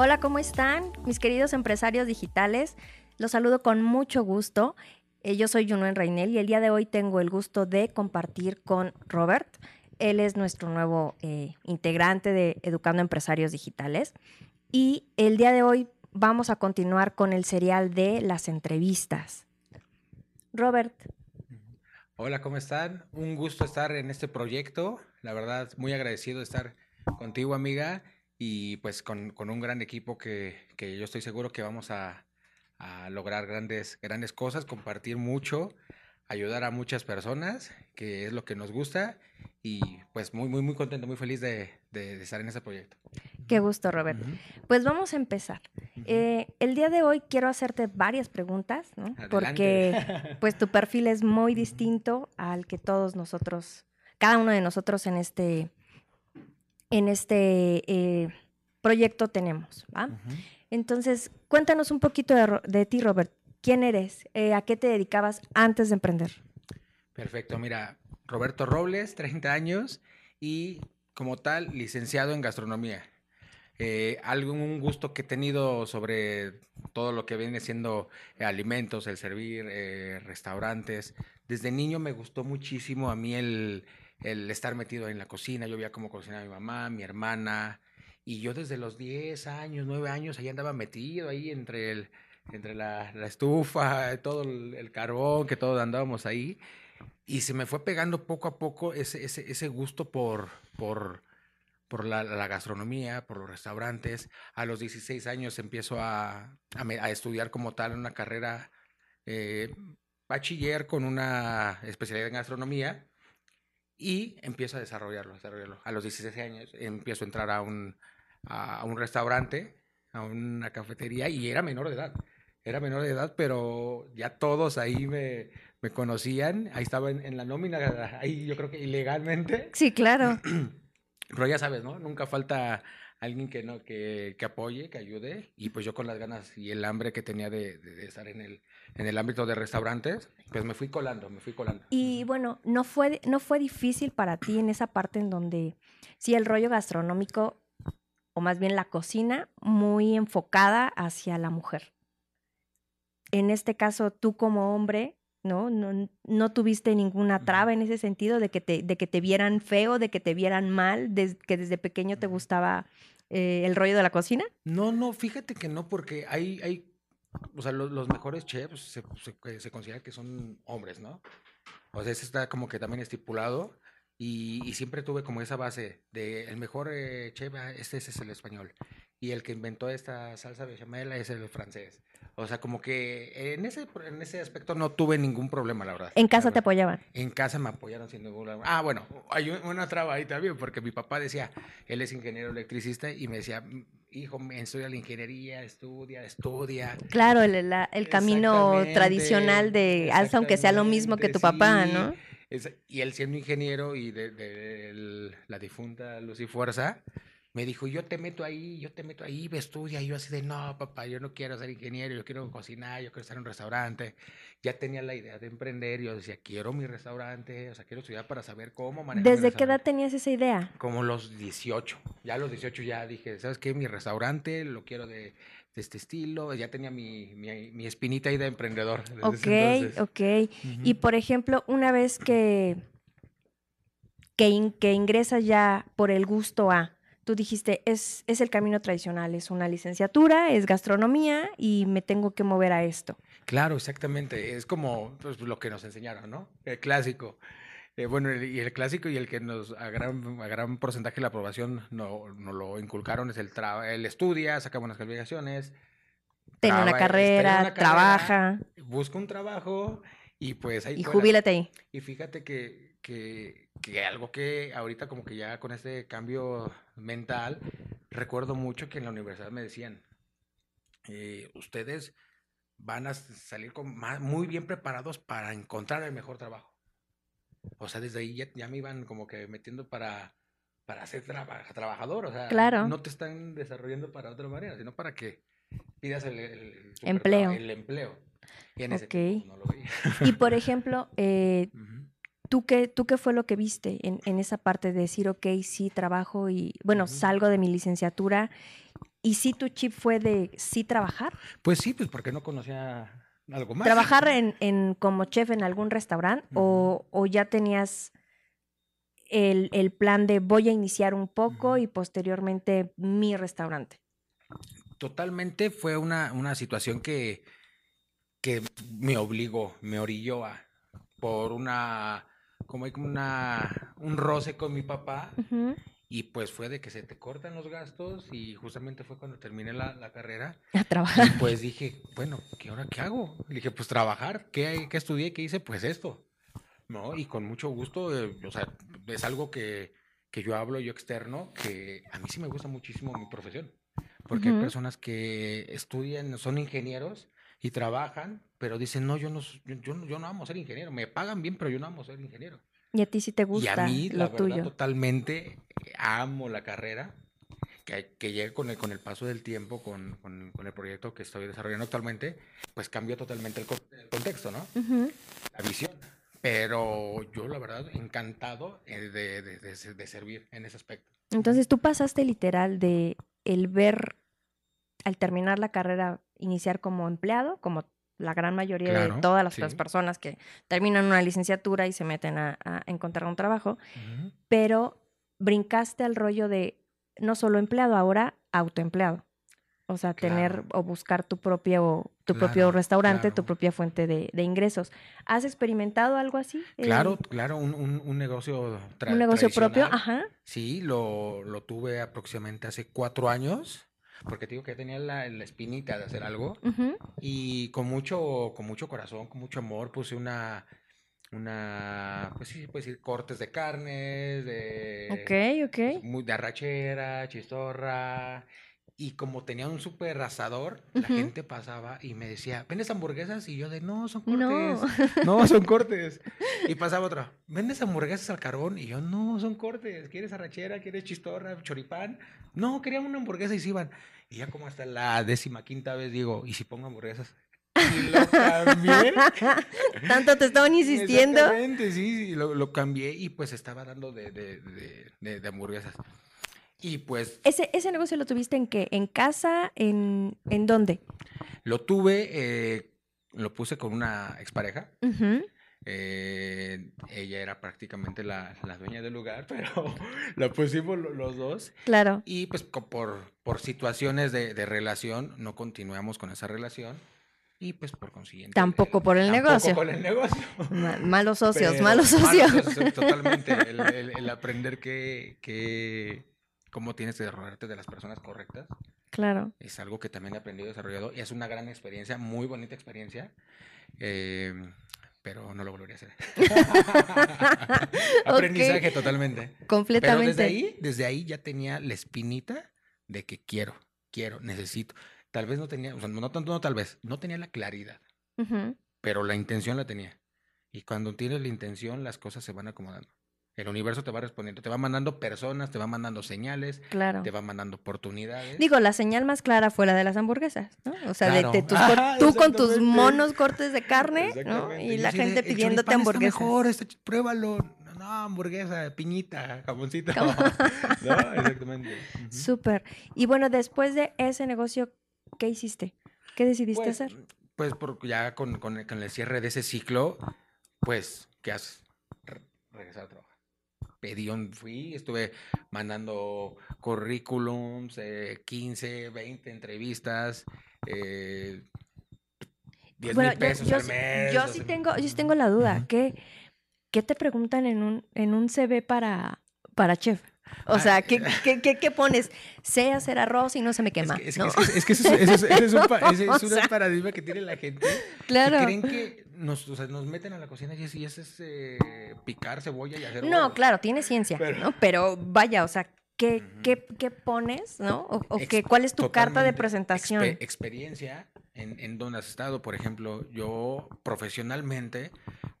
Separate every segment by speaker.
Speaker 1: Hola, ¿cómo están? Mis queridos empresarios digitales, los saludo con mucho gusto. Eh, yo soy Junuen Reinel y el día de hoy tengo el gusto de compartir con Robert. Él es nuestro nuevo eh, integrante de Educando Empresarios Digitales. Y el día de hoy vamos a continuar con el serial de las entrevistas. Robert.
Speaker 2: Hola, ¿cómo están? Un gusto estar en este proyecto. La verdad, muy agradecido de estar contigo, amiga y pues con, un gran equipo que, yo estoy seguro que vamos a, lograr grandes, grandes cosas, compartir mucho, ayudar a muchas personas, que es lo que nos gusta y pues muy, muy, muy contento, muy feliz de, estar en ese proyecto.
Speaker 1: Qué gusto, Robert. Pues vamos a empezar. Eh, el día de hoy quiero hacerte varias preguntas, ¿no? Porque pues tu perfil es muy distinto al que todos nosotros, cada uno de nosotros en este en este eh, proyecto tenemos. ¿va? Entonces, cuéntanos un poquito de, ti, Robert. ¿Quién eres? Eh, ¿A qué te dedicabas antes de emprender?
Speaker 2: Perfecto, mira, Roberto Robles, 30 años y como tal, licenciado en gastronomía. Eh, algún gusto que he tenido sobre todo lo que viene siendo alimentos, el servir, restaurantes. Desde niño me gustó muchísimo a mí el, el estar metido en la cocina. Yo veía cómo cocinaba mi mamá, mi hermana. Y yo desde los 10 años, 9 años, ahí andaba metido ahí entre, el, entre la, estufa, todo el, carbón, que todos andábamos ahí. Y se me fue pegando poco a poco ese, ese, ese gusto por, por, por la, gastronomía, por los restaurantes. A los 16 años empiezo a, a, estudiar como tal una carrera eh, bachiller con una especialidad en gastronomía y empiezo a desarrollarlo, desarrollarlo. A los 16 años empiezo a entrar a un, a, un restaurante, a una cafetería y era menor de edad. Era menor de edad, pero ya todos ahí me, me conocían. Ahí estaba en, la nómina, ahí yo creo que ilegalmente.
Speaker 1: Sí, claro.
Speaker 2: Pero ya sabes, ¿no? Nunca falta alguien que no que, que, apoye, que ayude y pues yo con las ganas y el hambre que tenía de, estar en el en el ámbito de restaurantes, pues me fui colando, me fui colando.
Speaker 1: Y bueno, no fue no fue difícil para ti en esa parte en donde sí el rollo gastronómico o más bien la cocina muy enfocada hacia la mujer. En este caso tú como hombre ¿no? No, no tuviste ninguna traba en ese sentido de que te, de que te vieran feo, de que te vieran mal, de, que desde pequeño te gustaba eh, el rollo de la cocina?
Speaker 2: No, no, fíjate que no, porque hay, hay o sea, los, mejores chefs se, se, se, considera que son hombres, ¿no? O sea, eso está como que también estipulado. Y, siempre tuve como esa base de el mejor eh, chef, ah, este, es el español. Y el que inventó esta salsa bechamel es el francés. O sea, como que en ese, en ese aspecto no tuve ningún problema, la verdad.
Speaker 1: ¿En casa te apoyaban?
Speaker 2: En casa me apoyaron sin ningún problema. Ah, bueno, hay una traba ahí también, porque mi papá decía, él es ingeniero electricista y me decía, hijo, estudia la ingeniería, estudia, estudia.
Speaker 1: Claro, el, el camino tradicional de alza, aunque sea lo mismo que tu papá, ¿no?
Speaker 2: Y él siendo ingeniero y de, de, la difunta Lucy Fuerza, me dijo, yo te meto ahí, yo te meto ahí, ve, estudia. Y yo así de, no, papá, yo no quiero ser ingeniero, yo quiero cocinar, yo quiero estar en un restaurante. Ya tenía la idea de emprender, yo decía, quiero mi restaurante, o sea, quiero estudiar para saber cómo manejar
Speaker 1: ¿Desde qué edad tenías esa idea?
Speaker 2: Como los 18. Ya a los 18 ya dije, ¿sabes qué? Mi restaurante lo quiero de, este estilo. Ya tenía mi, mi, espinita ahí de emprendedor.
Speaker 1: Ok, ok. Y por ejemplo, una vez que, que, que ingresas ya por el gusto a tú dijiste, es, es el camino tradicional, es una licenciatura, es gastronomía y me tengo que mover a esto.
Speaker 2: Claro, exactamente. Es como pues, lo que nos enseñaron, ¿no? El clásico. Eh, bueno, y el clásico y el que nos a gran, a gran porcentaje de la aprobación nos no lo inculcaron es el, el estudia, saca buenas calificaciones.
Speaker 1: Tiene una, carrera, trabaja.
Speaker 2: Busca un trabajo y pues ahí.
Speaker 1: Y jubílate ahí.
Speaker 2: Y fíjate que, que que algo que ahorita como que ya con este cambio mental, recuerdo mucho que en la universidad me decían, eh, ustedes van a salir con muy bien preparados para encontrar el mejor trabajo. O sea, desde ahí ya, me iban como que metiendo para, para ser trabajador. O sea,
Speaker 1: claro.
Speaker 2: no te están desarrollando para otra manera, sino para que pidas el,
Speaker 1: empleo.
Speaker 2: El empleo. Y en ese no lo veía.
Speaker 1: Y por ejemplo, eh, ¿Tú qué, ¿Tú qué fue lo que viste en, en esa parte de decir, ok, sí, trabajo y, bueno, salgo de mi licenciatura ¿Y si tu chip fue de sí trabajar?
Speaker 2: Pues sí, pues porque no conocía algo más.
Speaker 1: ¿Trabajar en, en como chef en algún restaurante o, o, ya tenías el, el, plan de voy a iniciar un poco y posteriormente mi restaurante?
Speaker 2: Totalmente fue una, una situación que, que me obligó, me orilló a, por una, como hay como una, un roce con mi papá. Y pues fue de que se te cortan los gastos y justamente fue cuando terminé la, la carrera.
Speaker 1: A trabajar.
Speaker 2: Y pues dije, bueno, ¿qué ahora qué hago? Le dije, pues trabajar. ¿Qué, qué estudié? ¿Qué hice? Pues esto. ¿No? Y con mucho gusto, eh, o sea, es algo que, que, yo hablo, yo externo, que a mí sí me gusta muchísimo mi profesión. Porque hay personas que estudian, son ingenieros y trabajan, pero dicen, no, yo no, yo, yo no amo ser ingeniero. Me pagan bien, pero yo no amo ser ingeniero.
Speaker 1: Y a ti sí te gusta.
Speaker 2: Y a mí, lo la tuyo. verdad, totalmente amo la carrera. Que, que llegue con el, con el paso del tiempo, con, con, con, el proyecto que estoy desarrollando actualmente, pues cambió totalmente el, el contexto, ¿no? Uh -huh. La visión. Pero yo, la verdad, encantado de, de, de, de, servir en ese aspecto.
Speaker 1: Entonces, tú pasaste literal de el ver, al terminar la carrera, iniciar como empleado, como la gran mayoría claro, de todas las sí. personas que terminan una licenciatura y se meten a, a encontrar un trabajo, uh -huh. pero brincaste al rollo de no solo empleado, ahora autoempleado. O sea, claro. tener o buscar tu propio, tu claro, propio restaurante, tu propia fuente de, de, ingresos. ¿Has experimentado algo así?
Speaker 2: Claro, eh, claro, un, un, un negocio
Speaker 1: Un negocio propio, ajá.
Speaker 2: Sí, lo, lo tuve aproximadamente hace cuatro años porque te digo que tenía la, la, espinita de hacer algo uh -huh. y con mucho, con mucho corazón, con mucho amor puse una, una, pues sí, puede decir cortes de carnes, de,
Speaker 1: okay, okay.
Speaker 2: Muy, de arrachera, chistorra. Y como tenía un súper asador, uh -huh. la gente pasaba y me decía, ¿vendes hamburguesas? Y yo de, no, son cortes. No, no son cortes. Y pasaba otra, ¿vendes hamburguesas al carbón? Y yo, no, son cortes. ¿Quieres arrachera? ¿Quieres chistorra? ¿Choripán? No, querían una hamburguesa y se iban. Y ya como hasta la décima quinta vez digo, ¿y si pongo hamburguesas? Y lo cambié.
Speaker 1: Tanto te estaban insistiendo.
Speaker 2: Exactamente, sí, sí lo, lo, cambié y pues estaba dando de, de, de, de, hamburguesas. Y pues...
Speaker 1: ¿Ese, ¿Ese negocio lo tuviste en qué? ¿En casa? ¿En, en dónde?
Speaker 2: Lo tuve, eh, lo puse con una expareja. Uh -huh. Eh, ella era prácticamente la, la, dueña del lugar, pero la pusimos los dos.
Speaker 1: Claro.
Speaker 2: Y pues por, por situaciones de, de relación no continuamos con esa relación. Y pues por consiguiente.
Speaker 1: Tampoco por el
Speaker 2: tampoco
Speaker 1: negocio.
Speaker 2: por el negocio.
Speaker 1: malos socios, Pero, malos socios. Malos socios
Speaker 2: totalmente. El, el, el, aprender que, que cómo tienes que rodearte de las personas correctas.
Speaker 1: Claro.
Speaker 2: Es algo que también he aprendido y desarrollado. Y es una gran experiencia, muy bonita experiencia. Eh, pero no lo volvería a hacer. Aprendizaje okay. totalmente.
Speaker 1: Completamente.
Speaker 2: Pero desde ahí, desde ahí ya tenía la espinita de que quiero, quiero, necesito. Tal vez no tenía, o sea, no tanto, no tal vez, no tenía la claridad, uh -huh. pero la intención la tenía. Y cuando tienes la intención, las cosas se van acomodando. El universo te va respondiendo, te va mandando personas, te va mandando señales,
Speaker 1: claro.
Speaker 2: te va mandando oportunidades.
Speaker 1: Digo, la señal más clara fue la de las hamburguesas, ¿no? O sea, claro. de, de tus ah, tú con tus monos cortes de carne, ¿no? Y, y la gente de, pidiéndote hamburguesas.
Speaker 2: Está mejor, pruébalo. No, hamburguesa, piñita, jamoncito. ¿no? Exactamente.
Speaker 1: Uh -huh. Súper. Y bueno, después de ese negocio, ¿qué hiciste? ¿Qué decidiste
Speaker 2: pues,
Speaker 1: hacer?
Speaker 2: Pues por, ya con, con, con, el cierre de ese ciclo, pues, ¿qué haces? Re regresar a trabajar. Pedí un, fui, estuve mandando currículums, eh, 15, 20 entrevistas, eh, 10 bueno, mil pesos
Speaker 1: yo,
Speaker 2: al mes.
Speaker 1: Yo, sí tengo, yo sí tengo la duda, uh -huh. ¿qué, ¿qué te preguntan en un, en un CV para, para chef? O sea, ¿qué, qué, qué, qué, pones? Sé hacer arroz y no se me quema.
Speaker 2: Es que,
Speaker 1: ¿no?
Speaker 2: es, es, que eso, es, eso es, un, es, es sea, paradigma que tiene la gente.
Speaker 1: Claro.
Speaker 2: Que creen que nos, o sea, nos meten a la cocina y eso es eh, picar cebolla y hacer.
Speaker 1: No, huevos. claro, tiene ciencia, pero, ¿no? Pero vaya, o sea, ¿qué, uh -huh. qué, qué pones, no? O, o ¿Cuál es tu carta de presentación?
Speaker 2: Exper experiencia en, en donde has estado. Por ejemplo, yo profesionalmente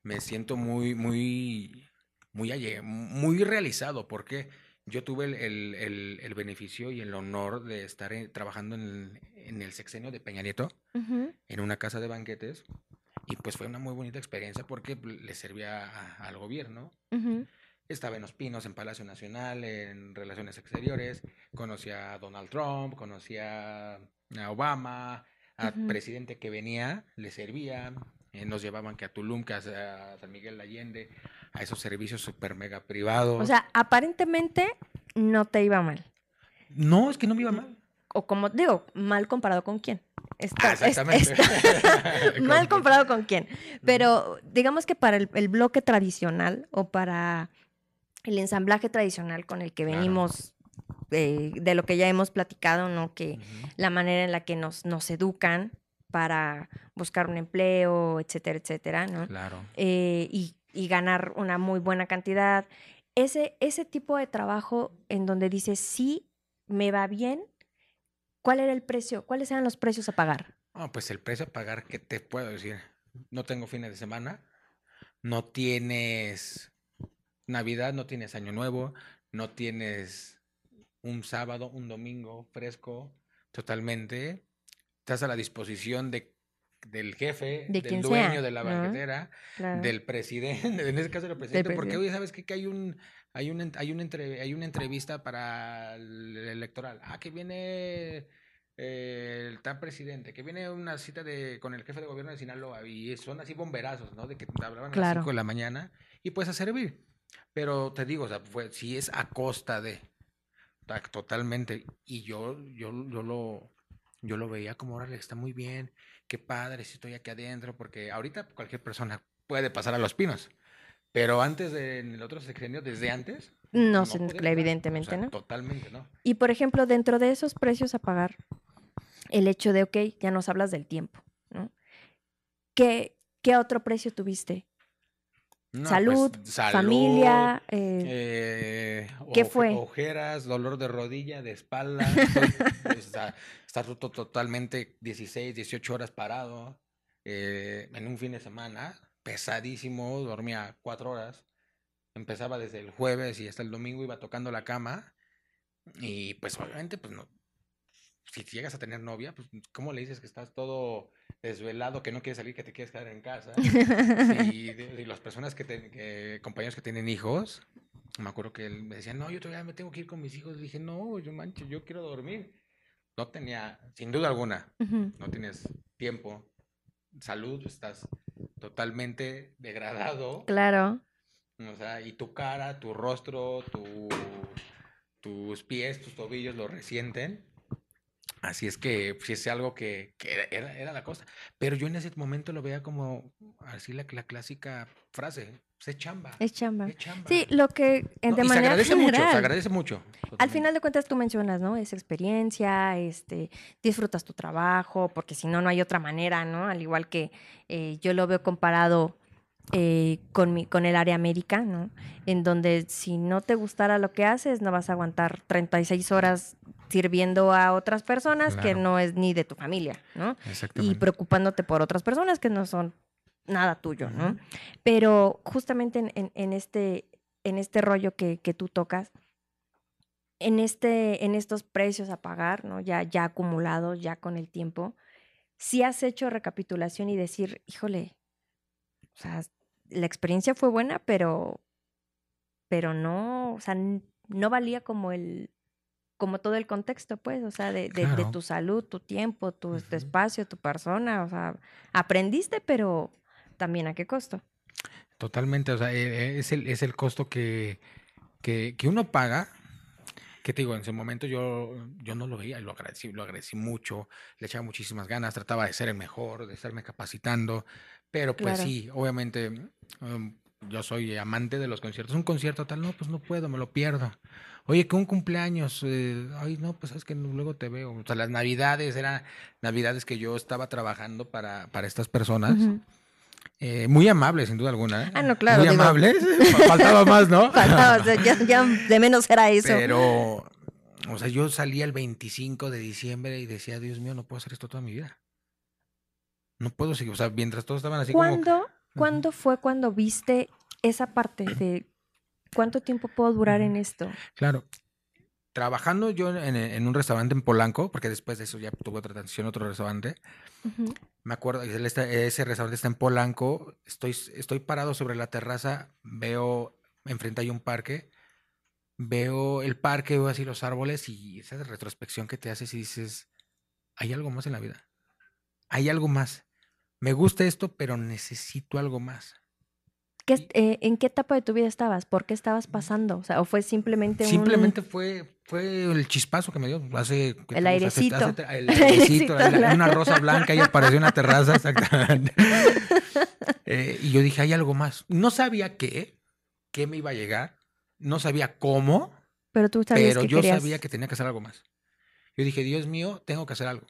Speaker 2: me siento muy, muy, muy, muy realizado. ¿Por qué? Yo tuve el, el, el, el, beneficio y el honor de estar en, trabajando en, en el, sexenio de Peña Nieto, uh -huh. en una casa de banquetes, y pues fue una muy bonita experiencia porque le servía a, al gobierno. Uh -huh. estaba en Los Pinos, en Palacio Nacional, en Relaciones Exteriores, conocía a Donald Trump, conocía a Obama, al presidente que venía, le servía, eh, nos llevaban que a Tulum, que a, San Miguel Allende, a esos servicios super mega privados.
Speaker 1: O sea, aparentemente no te iba mal.
Speaker 2: No, es que no me iba mal.
Speaker 1: O como digo, mal comparado con quién. ah, exactamente. mal comparado con quién. Pero digamos que para el, bloque tradicional o para el ensamblaje tradicional con el que venimos eh, de lo que ya hemos platicado, ¿no? Que la manera en la que nos, nos educan para buscar un empleo, etcétera, etcétera, ¿no?
Speaker 2: Claro.
Speaker 1: Eh, y, ganar una muy buena cantidad. Ese, ese tipo de trabajo en donde dices, sí, me va bien, ¿cuál era el precio? ¿Cuáles eran los precios a pagar?
Speaker 2: Ah, pues el precio a pagar, ¿qué te puedo decir? No tengo fines de semana, no tienes Navidad, no tienes Año Nuevo, no tienes un sábado, un domingo fresco, totalmente estás a la disposición de, del jefe, del dueño de la banquetera, del presidente, en ese caso del presidente, porque hoy sabes que, hay un hay un hay una hay una entrevista para el electoral. Ah, que viene eh, el tal presidente, que viene una cita de con el jefe de gobierno de Sinaloa y son así bomberazos, ¿no? De que hablaban a las 5 de la mañana y pues a servir. Pero te digo, o sea, fue, si es a costa de totalmente. Y yo yo yo lo yo lo veía como, órale, está muy bien, qué padre si estoy aquí adentro, porque ahorita cualquier persona puede pasar a los pinos. Pero antes, de, en el otro sexenio, desde antes.
Speaker 1: No, evidentemente, ¿no?
Speaker 2: Totalmente, ¿no?
Speaker 1: Y por ejemplo, dentro de esos precios a pagar, el hecho de, ok, ya nos hablas del tiempo, ¿no? ¿Qué, qué otro precio tuviste? Pues, salud, familia. Eh, eh, ¿Qué fue?
Speaker 2: Ojeras, dolor de rodilla, de espalda. está, estar totalmente 16, 18 horas parado. Eh, en un fin de semana, pesadísimo, dormía cuatro horas. Empezaba desde el jueves y hasta el domingo iba tocando la cama. Y pues obviamente, pues no. Si llegas a tener novia, pues ¿cómo le dices que estás todo desvelado, que no quieres salir, que te quieres quedar en casa. y, las personas que, compañeros que tienen hijos, me acuerdo que él me decía, no, yo todavía me tengo que ir con mis hijos. Y dije, no, yo mancho, yo quiero dormir. No tenía, sin duda alguna, no tienes tiempo, salud, estás totalmente degradado.
Speaker 1: Claro.
Speaker 2: O sea, y tu cara, tu rostro, tu, tus pies, tus tobillos lo resienten. Así es que si es algo que, era, era, la cosa. Pero yo en ese momento lo veía como así la, la clásica frase. Es chamba.
Speaker 1: Es chamba. Sí, lo que de manera se
Speaker 2: agradece
Speaker 1: mucho,
Speaker 2: se agradece mucho.
Speaker 1: Al final de cuentas tú mencionas, ¿no? Es experiencia, este, disfrutas tu trabajo, porque si no, no hay otra manera, ¿no? Al igual que eh, yo lo veo comparado eh, con, mi, con el área América, ¿no? En donde si no te gustara lo que haces, no vas a aguantar 36 horas sirviendo a otras personas que no es ni de tu familia, ¿no? Y preocupándote por otras personas que no son nada tuyo, ¿no? Pero justamente en, este, en este rollo que, tú tocas, en, este, en estos precios a pagar, ¿no? Ya, ya acumulados, ya con el tiempo, si has hecho recapitulación y decir, híjole, o sea, la experiencia fue buena, pero, pero no, o sea, no valía como el, como todo el contexto, pues, o sea, de, de, tu salud, tu tiempo, tu, espacio, tu persona, o sea, aprendiste, pero también a qué costo.
Speaker 2: Totalmente, o sea, e, e, es el, es el costo que, que, que uno paga, que te digo, en ese momento yo, yo no lo veía, lo agradecí, lo agradecí mucho, le echaba muchísimas ganas, trataba de ser el mejor, de estarme capacitando, pero pues sí, obviamente um, yo soy amante de los conciertos. Un concierto tal, no, pues no puedo, me lo pierdo. Oye, que un cumpleaños, eh, ay, no, pues es que luego te veo. O sea, las navidades eran navidades que yo estaba trabajando para, para estas personas. Eh, muy amables, sin duda alguna. ¿eh?
Speaker 1: Ah, no, claro.
Speaker 2: Muy amables. Faltaba más, ¿no?
Speaker 1: Faltaba, ya, ya, de menos era eso.
Speaker 2: Pero, o sea, yo salía el 25 de diciembre y decía, Dios mío, no puedo hacer esto toda mi vida. No puedo seguir, o sea, mientras todos estaban así
Speaker 1: ¿Cuándo, ¿Cuándo fue cuando viste esa parte de ¿Cuánto tiempo puedo durar en esto?
Speaker 2: Claro. Trabajando yo en, un restaurante en Polanco, porque después de eso ya tuve otra transición, otro restaurante. Me acuerdo, ese restaurante está en Polanco. Estoy, estoy parado sobre la terraza, veo enfrente hay un parque, veo el parque, veo así los árboles y esa retrospección que te haces y dices, hay algo más en la vida. Hay algo más. Me gusta esto, pero necesito algo más.
Speaker 1: Eh, ¿En qué etapa de tu vida estabas? ¿Por qué estabas pasando? O sea, ¿o fue simplemente
Speaker 2: Simplemente fue, fue el chispazo que me dio hace...
Speaker 1: El airecito.
Speaker 2: el airecito, una rosa blanca y apareció en la terraza, exactamente. Eh, y yo dije, hay algo más. No sabía qué, qué me iba a llegar, no sabía cómo,
Speaker 1: pero, tú sabías
Speaker 2: pero yo sabía que tenía que hacer algo más. Yo dije, Dios mío, tengo que hacer algo.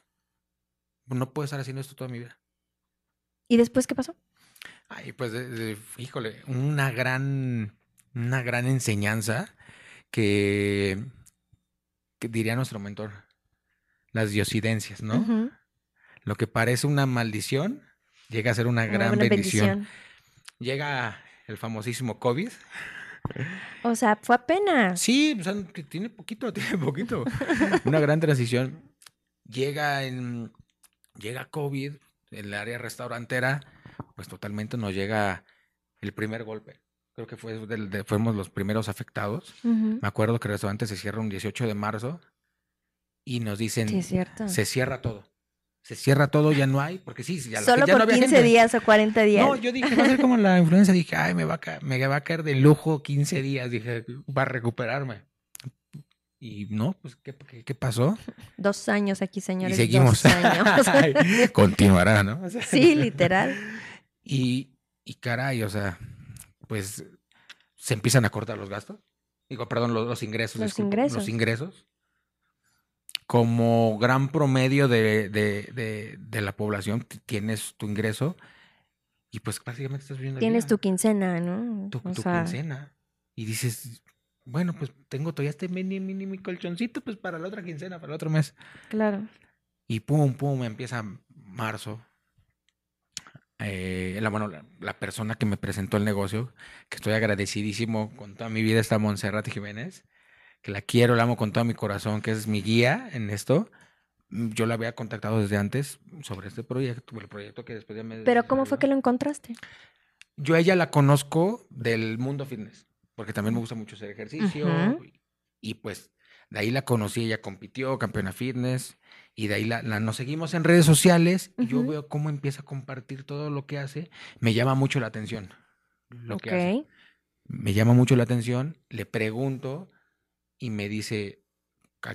Speaker 2: No puedo estar haciendo esto toda mi vida.
Speaker 1: ¿Y después qué pasó?
Speaker 2: Ay, pues, híjole, una gran, una gran enseñanza que, diría nuestro mentor, las diosidencias, ¿no? Lo que parece una maldición llega a ser una gran bendición. Llega el famosísimo COVID.
Speaker 1: O sea, fue apenas.
Speaker 2: Sí, o sea, tiene poquito, tiene poquito. una gran transición. Llega en, llega COVID, el área restaurantera pues totalmente nos llega el primer golpe. Creo que fue fuimos los primeros afectados. Me acuerdo que el restaurante se cierra un 18 de marzo y nos dicen, se cierra todo. Se cierra todo, ya no hay, porque sí, ya,
Speaker 1: Solo
Speaker 2: ya
Speaker 1: por 15 días o 40 días.
Speaker 2: No, yo dije, va a ser como la influencia, dije, ay, me va, a caer, me va a caer de lujo 15 días, dije, va a recuperarme. Y no, pues, ¿qué, qué, pasó?
Speaker 1: Dos años aquí, señores.
Speaker 2: Y seguimos. Continuará, ¿no?
Speaker 1: sí, literal.
Speaker 2: Y, y caray, o sea, pues se empiezan a cortar los gastos. Digo, perdón, los, ingresos.
Speaker 1: Los ingresos.
Speaker 2: Los ingresos. Como gran promedio de, de, de, la población, tienes tu ingreso y pues prácticamente estás viviendo.
Speaker 1: Tienes tu quincena, ¿no?
Speaker 2: Tu, quincena. Y dices, bueno, pues tengo todavía este mini, mini, mi colchoncito, pues para la otra quincena, para el otro mes.
Speaker 1: Claro.
Speaker 2: Y pum, pum, empieza marzo, eh, la, bueno, la, persona que me presentó el negocio, que estoy agradecidísimo con toda mi vida, está Montserrat Jiménez, que la quiero, la amo con todo mi corazón, que es mi guía en esto. Mm, yo la había contactado desde antes sobre este proyecto, el proyecto que después ya me...
Speaker 1: Pero ¿cómo fue que lo encontraste?
Speaker 2: Yo a ella la conozco del mundo fitness, porque también me gusta mucho hacer ejercicio y pues de ahí la conocí, ella compitió, campeona fitness, y de ahí la, nos seguimos en redes sociales y yo veo cómo empieza a compartir todo lo que hace. Me llama mucho la atención lo que hace. Me llama mucho la atención, le pregunto y me dice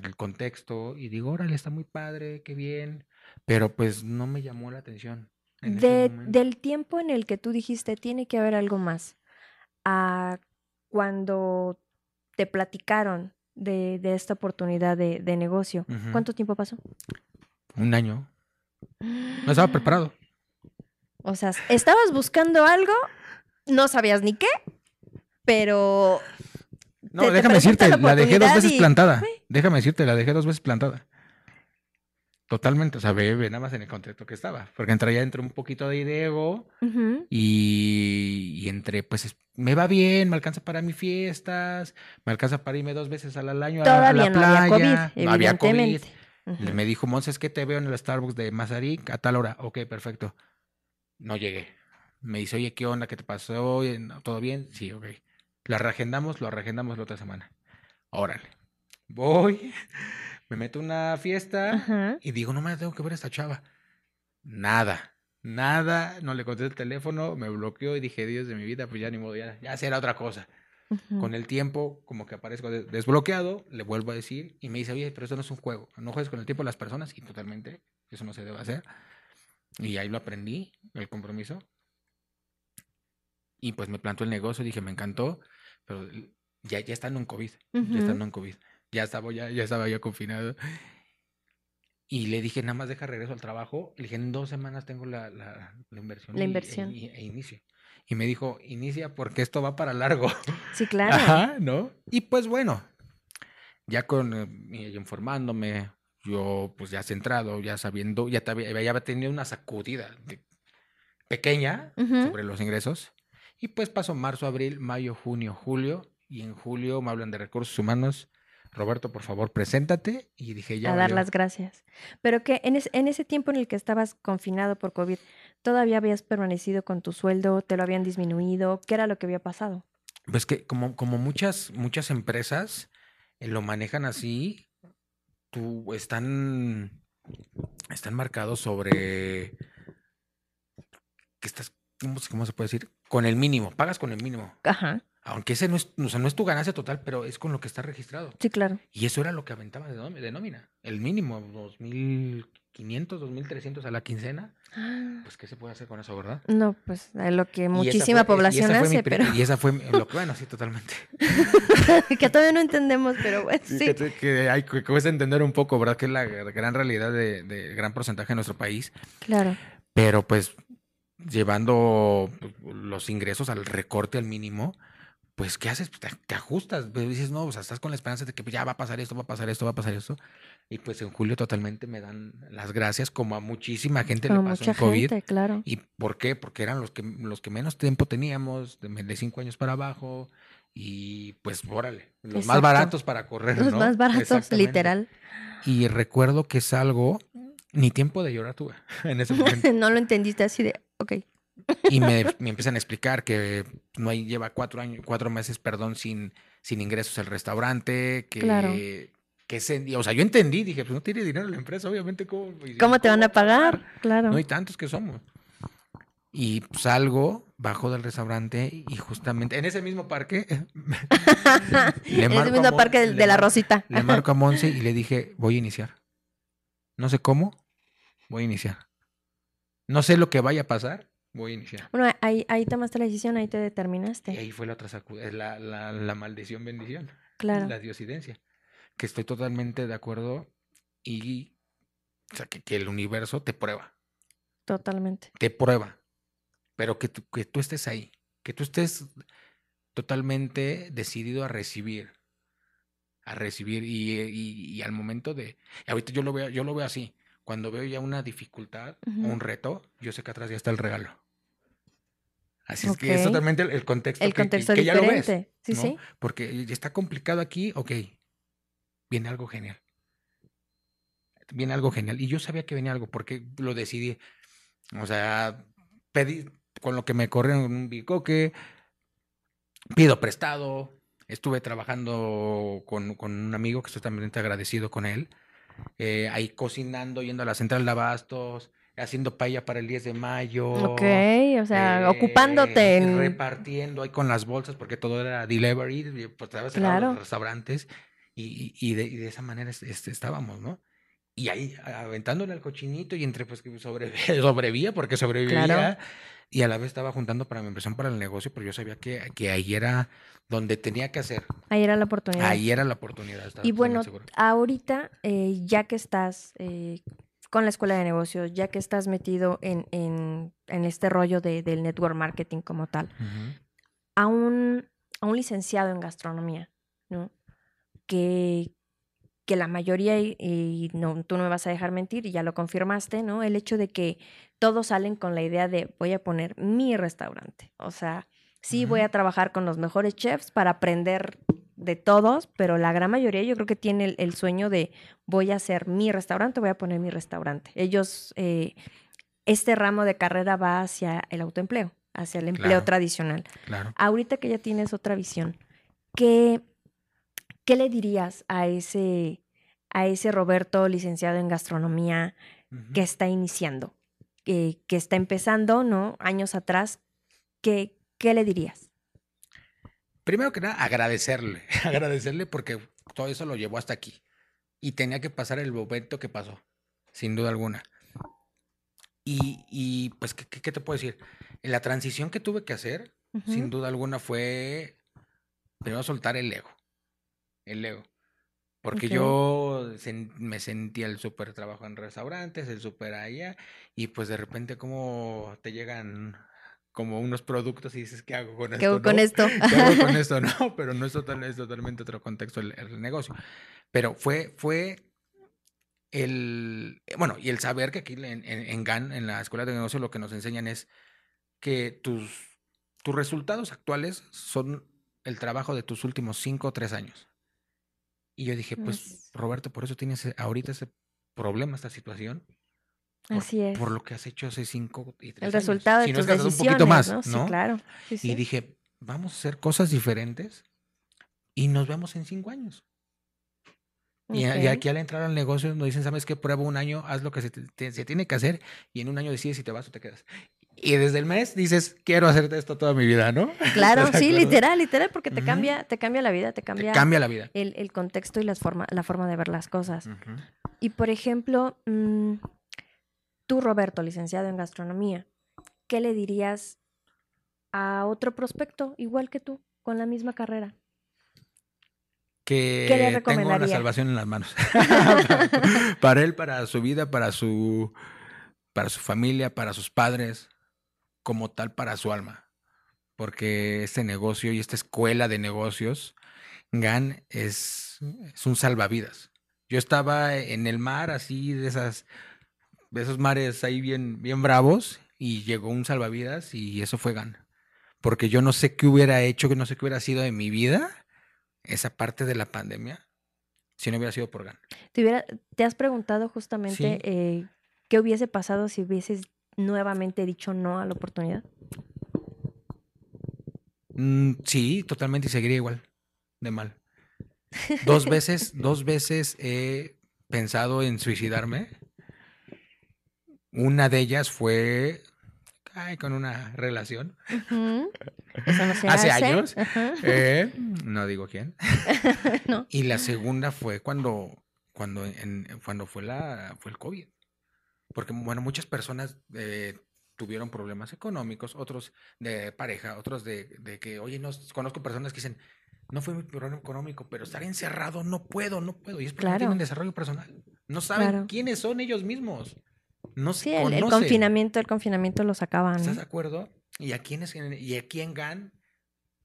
Speaker 2: el contexto y digo, órale, está muy padre, qué bien, pero pues no me llamó la atención.
Speaker 1: del tiempo en el que tú dijiste, tiene que haber algo más, a cuando te platicaron de, esta oportunidad de, negocio. ¿Cuánto tiempo pasó?
Speaker 2: Un año. No estaba preparado.
Speaker 1: O sea, estabas buscando algo, no sabías ni qué, pero...
Speaker 2: No, déjame decirte, la, dejé dos veces plantada. Déjame decirte, la dejé dos veces plantada. Totalmente, o sea, ve, nada más en el contexto que estaba, porque entraría entre un poquito de ego y, y, entre, pues, me va bien, me alcanza para mis fiestas, me alcanza para irme dos veces al año a, la playa. No había COVID, no había COVID. Me dijo, Monses, que te veo en el Starbucks de Mazarik a tal hora. Ok, perfecto. No llegué. Me dice, oye, ¿qué onda? ¿Qué te pasó? ¿Todo bien? Sí, ok. La reagendamos, lo reagendamos la otra semana. Órale. Voy me meto una fiesta y digo, no me tengo que ver a esta chava. Nada, nada, no le conté el teléfono, me bloqueó y dije, Dios de mi vida, pues ya ni modo, ya, ya será otra cosa. Con el tiempo, como que aparezco desbloqueado, le vuelvo a decir y me dice, oye, pero eso no es un juego, no juegues con el tiempo de las personas y totalmente, eso no se debe hacer. Y ahí lo aprendí, el compromiso. Y pues me plantó el negocio, dije, me encantó, pero ya, ya estando en COVID, ya estando en COVID ya estaba ya, ya estaba ya confinado. Y le dije, nada más deja regreso al trabajo. Le dije, en dos semanas tengo la, la, inversión.
Speaker 1: La inversión.
Speaker 2: E, e, inicio. Y me dijo, inicia porque esto va para largo.
Speaker 1: Sí, claro.
Speaker 2: Ajá, ¿no? Y pues bueno, ya con, eh, informándome, yo pues ya centrado, ya sabiendo, ya, ya había tenido una sacudida pequeña sobre los ingresos. Y pues pasó marzo, abril, mayo, junio, julio. Y en julio me hablan de recursos humanos Roberto, por favor, preséntate. Y dije ya.
Speaker 1: A dar las gracias. Pero que en, en, ese tiempo en el que estabas confinado por COVID, ¿todavía habías permanecido con tu sueldo? ¿Te lo habían disminuido? ¿Qué era lo que había pasado?
Speaker 2: Pues que como, como muchas, muchas empresas eh, lo manejan así, tú están, están marcados sobre que estás, ¿cómo, se puede decir? Con el mínimo, pagas con el mínimo. Ajá. Aunque ese no es, o sea, no es tu ganancia total, pero es con lo que está registrado.
Speaker 1: Sí, claro.
Speaker 2: Y eso era lo que aventaba de, nómina. El mínimo, 2.500, 2.300 a la quincena. Ah. Pues, ¿qué se puede hacer con eso, verdad?
Speaker 1: No, pues lo que muchísima población hace, pero...
Speaker 2: Y esa fue lo que, bueno, sí, totalmente.
Speaker 1: que todavía no entendemos, pero bueno, sí.
Speaker 2: Que, hay que cuesta entender un poco, ¿verdad? Que es la gran realidad de, de gran porcentaje de nuestro país.
Speaker 1: Claro.
Speaker 2: Pero, pues, llevando pues, los ingresos al recorte al mínimo, pues, ¿qué haces? Pues, te, ajustas, pues, dices, no, o sea, estás con la esperanza de que ya va a pasar esto, va a pasar esto, va a pasar esto. Y pues en julio totalmente me dan las gracias, como a muchísima gente le pasó en COVID. Gente,
Speaker 1: claro.
Speaker 2: ¿Y por qué? Porque eran los que, los que menos tiempo teníamos, de, cinco años para abajo, y pues, órale, los más baratos para correr.
Speaker 1: Los más baratos, literal.
Speaker 2: Y recuerdo que es algo, ni tiempo de llorar tuve en ese momento.
Speaker 1: no lo entendiste así de, ok.
Speaker 2: Y me, empiezan a explicar que no hay, lleva cuatro años, cuatro meses, perdón, sin, sin ingresos el restaurante, que, claro. que o sea, yo entendí, dije, pues no tiene dinero la empresa, obviamente, ¿cómo,
Speaker 1: ¿Cómo te van a pagar? Claro.
Speaker 2: No hay tantos que somos. Y salgo, bajo del restaurante y justamente en ese mismo parque.
Speaker 1: en ese mismo parque de, la Rosita.
Speaker 2: Le marco a Monse y le dije, voy a iniciar. No sé cómo, voy a iniciar. No sé lo que vaya a pasar, voy a iniciar.
Speaker 1: Bueno, ahí, ahí tomaste la decisión, ahí te determinaste.
Speaker 2: Y ahí fue la otra la, la, la, maldición bendición.
Speaker 1: Claro.
Speaker 2: La diosidencia. Que estoy totalmente de acuerdo y o sea, que, que, el universo te prueba.
Speaker 1: Totalmente.
Speaker 2: Te prueba. Pero que que tú estés ahí. Que tú estés totalmente decidido a recibir. A recibir. Y, y, y al momento de. Ahorita yo lo veo, yo lo veo así. Cuando veo ya una dificultad o un reto, yo sé que atrás ya está el regalo. Así es que es totalmente el, contexto.
Speaker 1: El que, contexto que, ya lo ves. Sí, sí.
Speaker 2: Porque está complicado aquí, ok. Viene algo genial. Viene algo genial. Y yo sabía que venía algo porque lo decidí. O sea, pedí con lo que me corrieron un bicoque, pido prestado. Estuve trabajando con, con un amigo que estoy también agradecido con él. Eh, ahí cocinando, yendo a la central de abastos, haciendo paella para el 10 de mayo.
Speaker 1: Ok, o sea, eh, ocupándote. En...
Speaker 2: Repartiendo ahí con las bolsas, porque todo era delivery, pues te claro. los restaurantes, y, y, de, y, de, esa manera este, estábamos, ¿no? Y ahí aventándole al cochinito y entre pues que sobrevivía porque sobrevivía y a la vez estaba juntando para mi impresión para el negocio, pero yo sabía que, que ahí era donde tenía que hacer.
Speaker 1: Ahí era la oportunidad.
Speaker 2: Ahí era la oportunidad.
Speaker 1: Y bueno, ahorita, eh, ya que estás eh, con la escuela de negocios, ya que estás metido en, en, en este rollo de, del network marketing como tal, a, un, a un licenciado en gastronomía, ¿no? Que, que la mayoría, y, no, tú no me vas a dejar mentir, y ya lo confirmaste, ¿no? El hecho de que todos salen con la idea de voy a poner mi restaurante. O sea, sí voy a trabajar con los mejores chefs para aprender de todos, pero la gran mayoría yo creo que tiene el, sueño de voy a hacer mi restaurante, voy a poner mi restaurante. Ellos, eh, este ramo de carrera va hacia el autoempleo, hacia el empleo tradicional.
Speaker 2: Claro.
Speaker 1: Ahorita que ya tienes otra visión, ¿qué, ¿qué le dirías a ese, a ese Roberto licenciado en gastronomía que está iniciando, que está empezando, ¿no? Años atrás, ¿qué, ¿qué le dirías?
Speaker 2: Primero que nada, agradecerle, agradecerle porque todo eso lo llevó hasta aquí. Y tenía que pasar el momento que pasó, sin duda alguna. Y, y pues, ¿qué, ¿qué, te puedo decir? La transición que tuve que hacer, sin duda alguna, fue primero soltar el ego el ego. Porque yo me sentía el súper trabajo en restaurantes, el súper allá, y pues de repente como te llegan como unos productos y dices, ¿qué hago con esto?
Speaker 1: ¿Qué hago con esto?
Speaker 2: ¿Qué hago con esto? No, pero no es, total, es totalmente otro contexto el, negocio. Pero fue, fue el, bueno, y el saber que aquí en, en, GAN, en la Escuela de Negocio, lo que nos enseñan es que tus, tus resultados actuales son el trabajo de tus últimos cinco o tres años. Y yo dije, pues, Roberto, por eso tienes ahorita ese problema, esta situación.
Speaker 1: Así es.
Speaker 2: Por lo que has hecho hace cinco y tres
Speaker 1: El resultado de tus decisiones, un poquito más, ¿no? Sí, claro.
Speaker 2: y dije, vamos a hacer cosas diferentes y nos vemos en cinco años. Y, aquí al entrar al negocio nos dicen, ¿sabes qué? Prueba un año, haz lo que se, se, tiene que hacer y en un año decides si te vas o te quedas. Y desde el mes dices, quiero hacer esto toda mi vida, ¿no?
Speaker 1: Claro, sí, literal, literal, porque te cambia, te cambia la vida, te cambia,
Speaker 2: cambia la vida.
Speaker 1: El, contexto y las forma, la forma de ver las cosas. Y por ejemplo, mm, tú, Roberto, licenciado en gastronomía, ¿qué le dirías a otro prospecto igual que tú, con la misma carrera?
Speaker 2: Que ¿Qué tengo una salvación en las manos. para él, para su vida, para su, para su familia, para sus padres, como tal para su alma. Porque este negocio y esta escuela de negocios, GAN, es, es un salvavidas. Yo estaba en el mar, así, de esas, de esos mares ahí bien, bien bravos, y llegó un salvavidas y eso fue GAN. Porque yo no sé qué hubiera hecho, que no sé qué hubiera sido de mi vida, esa parte de la pandemia, si no hubiera sido por GAN.
Speaker 1: ¿Te, ¿te has preguntado justamente eh, qué hubiese pasado si hubieses nuevamente dicho no a la oportunidad?
Speaker 2: Mm, sí, totalmente y seguiría igual, de mal. Dos veces, dos veces he pensado en suicidarme. Una de ellas fue con una relación. hace, años. Eh, no digo quién. Y la segunda fue cuando, cuando, cuando fue, la, fue el COVID. Porque, bueno, muchas personas eh, tuvieron problemas económicos, otros de pareja, otros de, que, oye, no, conozco personas que dicen, no fue mi problema económico, pero estar encerrado no puedo, no puedo. Y es porque no tienen desarrollo personal. No saben quiénes son ellos mismos. No
Speaker 1: sí, el, el, confinamiento, el confinamiento los acaban.
Speaker 2: ¿Estás de acuerdo? Y aquí, en, y aquí en GAN,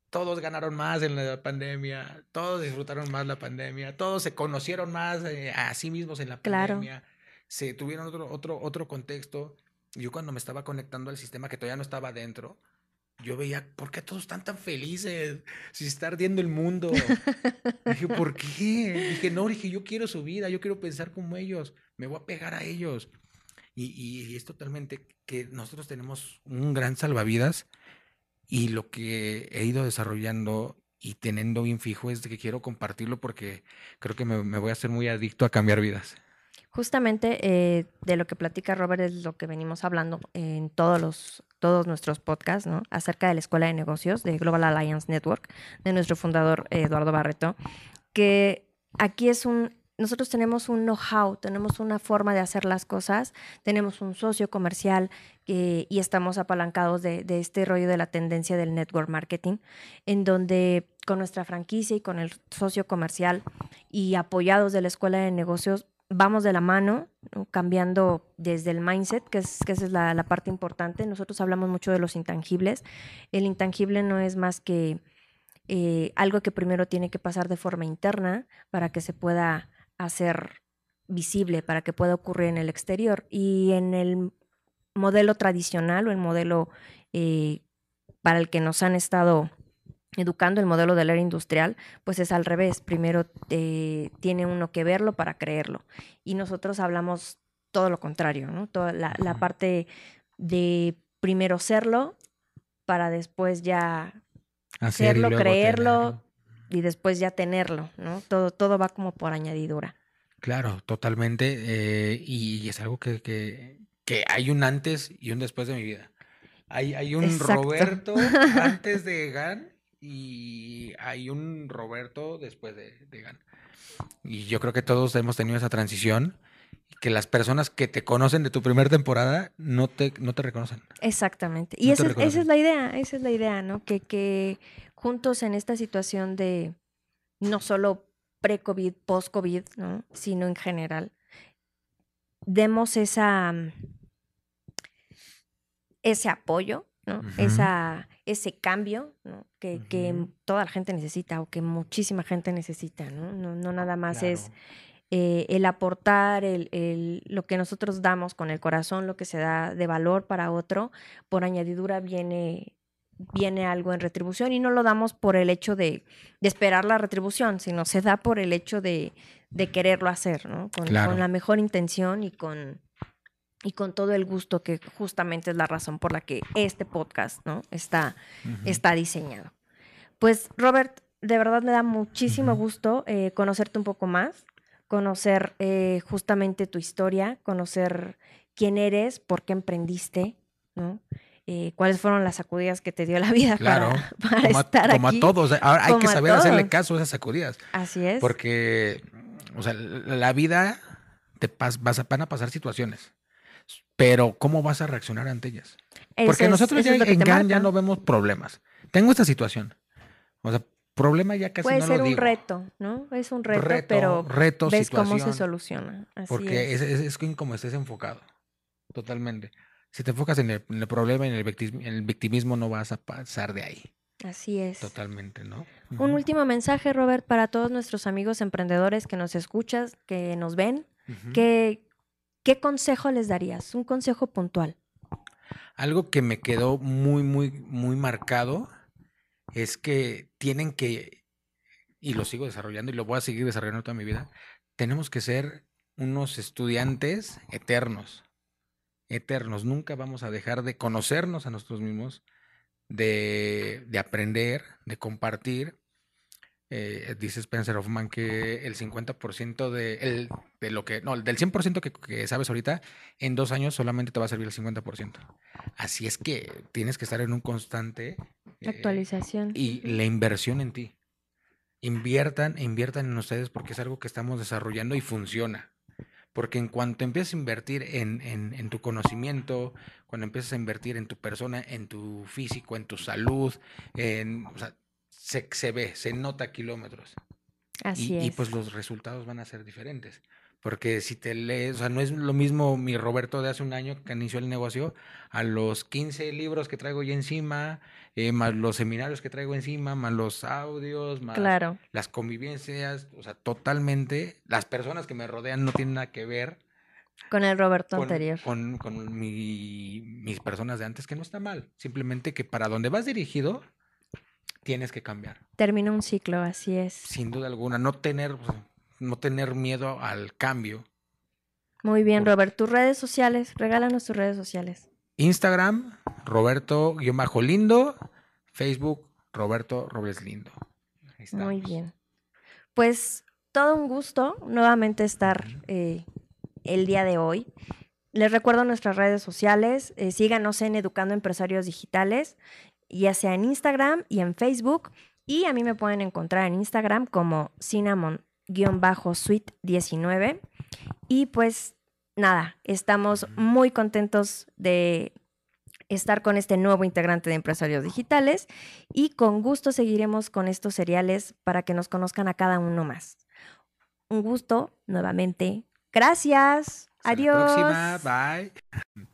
Speaker 2: todos ganaron más en la pandemia, todos disfrutaron más la pandemia, todos se conocieron más eh, a sí mismos en la pandemia se tuvieron otro, otro, otro contexto. Yo cuando me estaba conectando al sistema que todavía no estaba dentro, yo veía, ¿por qué todos están tan felices? Si está ardiendo el mundo. dije, ¿por qué? Dije, no, dije, yo quiero su vida, yo quiero pensar como ellos, me voy a pegar a ellos. Y, es totalmente que nosotros tenemos un gran salvavidas y lo que he ido desarrollando y teniendo bien fijo es que quiero compartirlo porque creo que me, me voy a hacer muy adicto a cambiar vidas.
Speaker 1: Justamente eh, de lo que platica Robert es lo que venimos hablando en todos los todos nuestros podcasts, ¿no? Acerca de la Escuela de Negocios de Global Alliance Network, de nuestro fundador Eduardo Barreto, que aquí es un, nosotros tenemos un know-how, tenemos una forma de hacer las cosas, tenemos un socio comercial y estamos apalancados de, este rollo de la tendencia del network marketing, en donde con nuestra franquicia y con el socio comercial y apoyados de la Escuela de Negocios vamos de la mano, cambiando desde el mindset, que, es, esa es la, parte importante. Nosotros hablamos mucho de los intangibles. El intangible no es más que eh, algo que primero tiene que pasar de forma interna para que se pueda hacer visible, para que pueda ocurrir en el exterior. Y en el modelo tradicional o el modelo eh, para el que nos han estado educando el modelo del era industrial, pues es al revés. Primero eh, tiene uno que verlo para creerlo. Y nosotros hablamos todo lo contrario, ¿no? Toda la, parte de primero serlo para después ya hacerlo, creerlo y después ya tenerlo, ¿no? Todo, todo va como por añadidura.
Speaker 2: Claro, totalmente. Eh, y, es algo que, que, hay un antes y un después de mi vida. Hay, hay un Roberto antes de GAN y hay un Roberto después de, de Gan. Y yo creo que todos hemos tenido esa transición que las personas que te conocen de tu primera temporada no te, no te reconocen.
Speaker 1: Exactamente. Y esa, es la idea, esa es la idea, ¿no? Que, que juntos en esta situación de no solo pre-COVID, post-COVID, ¿no? Sino en general, demos esa, ese apoyo, ¿no? Esa ese cambio que, toda la gente necesita o que muchísima gente necesita, ¿no? No, nada más es eh, el aportar el, lo que nosotros damos con el corazón, lo que se da de valor para otro, por añadidura viene, viene algo en retribución y no lo damos por el hecho de, esperar la retribución, sino se da por el hecho de, quererlo hacer, ¿no? con la mejor intención y con y con todo el gusto que justamente es la razón por la que este podcast ¿no? está, está diseñado. Pues Robert, de verdad me da muchísimo gusto eh, conocerte un poco más, conocer eh, justamente tu historia, conocer quién eres, por qué emprendiste, ¿no? Eh, cuáles fueron las sacudidas que te dio la vida
Speaker 2: claro,
Speaker 1: para, estar
Speaker 2: como
Speaker 1: aquí.
Speaker 2: a todos. Ahora hay que saber hacerle caso a esas sacudidas.
Speaker 1: Así es.
Speaker 2: Porque, o sea, la vida te vas van a pasar situaciones. Pero, ¿cómo vas a reaccionar ante ellas? Porque nosotros ya en GAN ya no vemos problemas. Tengo esta situación. O sea, problema ya casi
Speaker 1: Puede
Speaker 2: no
Speaker 1: ser
Speaker 2: lo
Speaker 1: un reto, ¿no? Es un reto, pero ves cómo se soluciona.
Speaker 2: porque es. Es, como estés enfocado, totalmente. Si te enfocas en el, problema y en el, victimismo, no vas a pasar de ahí.
Speaker 1: Así es.
Speaker 2: Totalmente, ¿no?
Speaker 1: Un último mensaje, Robert, para todos nuestros amigos emprendedores que nos escuchas, que nos ven. ¿Qué consejo les darías? Un consejo puntual.
Speaker 2: Algo que me quedó muy, muy, muy marcado es que tienen que, y lo sigo desarrollando y lo voy a seguir desarrollando toda mi vida, tenemos que ser unos estudiantes eternos, eternos. Nunca vamos a dejar de conocernos a nosotros mismos, de, de aprender, de compartir. Eh, dice Spencer Hoffman que el 50% de, el, de lo que, no, del 100% que, que, sabes ahorita, en dos años solamente te va a servir el 50%. Así es que tienes que estar en un constante
Speaker 1: eh, Actualización.
Speaker 2: y la inversión en ti. Inviertan, inviertan en ustedes porque es algo que estamos desarrollando y funciona. Porque en cuanto empiezas a invertir en, en, tu conocimiento, cuando empiezas a invertir en tu persona, en tu físico, en tu salud, en, o sea, se, se ve, se nota kilómetros.
Speaker 1: Así
Speaker 2: es. Y pues los resultados van a ser diferentes. Porque si te lees, o sea, no es lo mismo mi Roberto de hace un año que inició el negocio, a los 15 libros que traigo ya encima, eh, más los seminarios que traigo encima, más los audios, más las convivencias, o sea, totalmente, las personas que me rodean no tienen nada que ver.
Speaker 1: Con el Roberto anterior.
Speaker 2: Con, con mis personas de antes, que no está mal. Simplemente que para donde vas dirigido, tienes que cambiar.
Speaker 1: Termina un ciclo, así es.
Speaker 2: Sin duda alguna, no tener, no tener miedo al cambio.
Speaker 1: Muy bien, Robert. Tus redes sociales, regálanos tus redes sociales.
Speaker 2: Instagram, Roberto-Lindo, Facebook, Roberto Robles Lindo.
Speaker 1: Muy bien. Pues todo un gusto nuevamente estar eh, el día de hoy. Les recuerdo nuestras redes sociales. Eh, síganos en Educando Empresarios Digitales, ya sea en Instagram y en Facebook. Y a mí me pueden encontrar en Instagram como Cinnamon suite 19. Y pues nada, estamos muy contentos de estar con este nuevo integrante de Empresarios Digitales y con gusto seguiremos con estos seriales para que nos conozcan a cada uno más. Un gusto nuevamente. Gracias. Adiós.
Speaker 2: Hasta la próxima. Bye.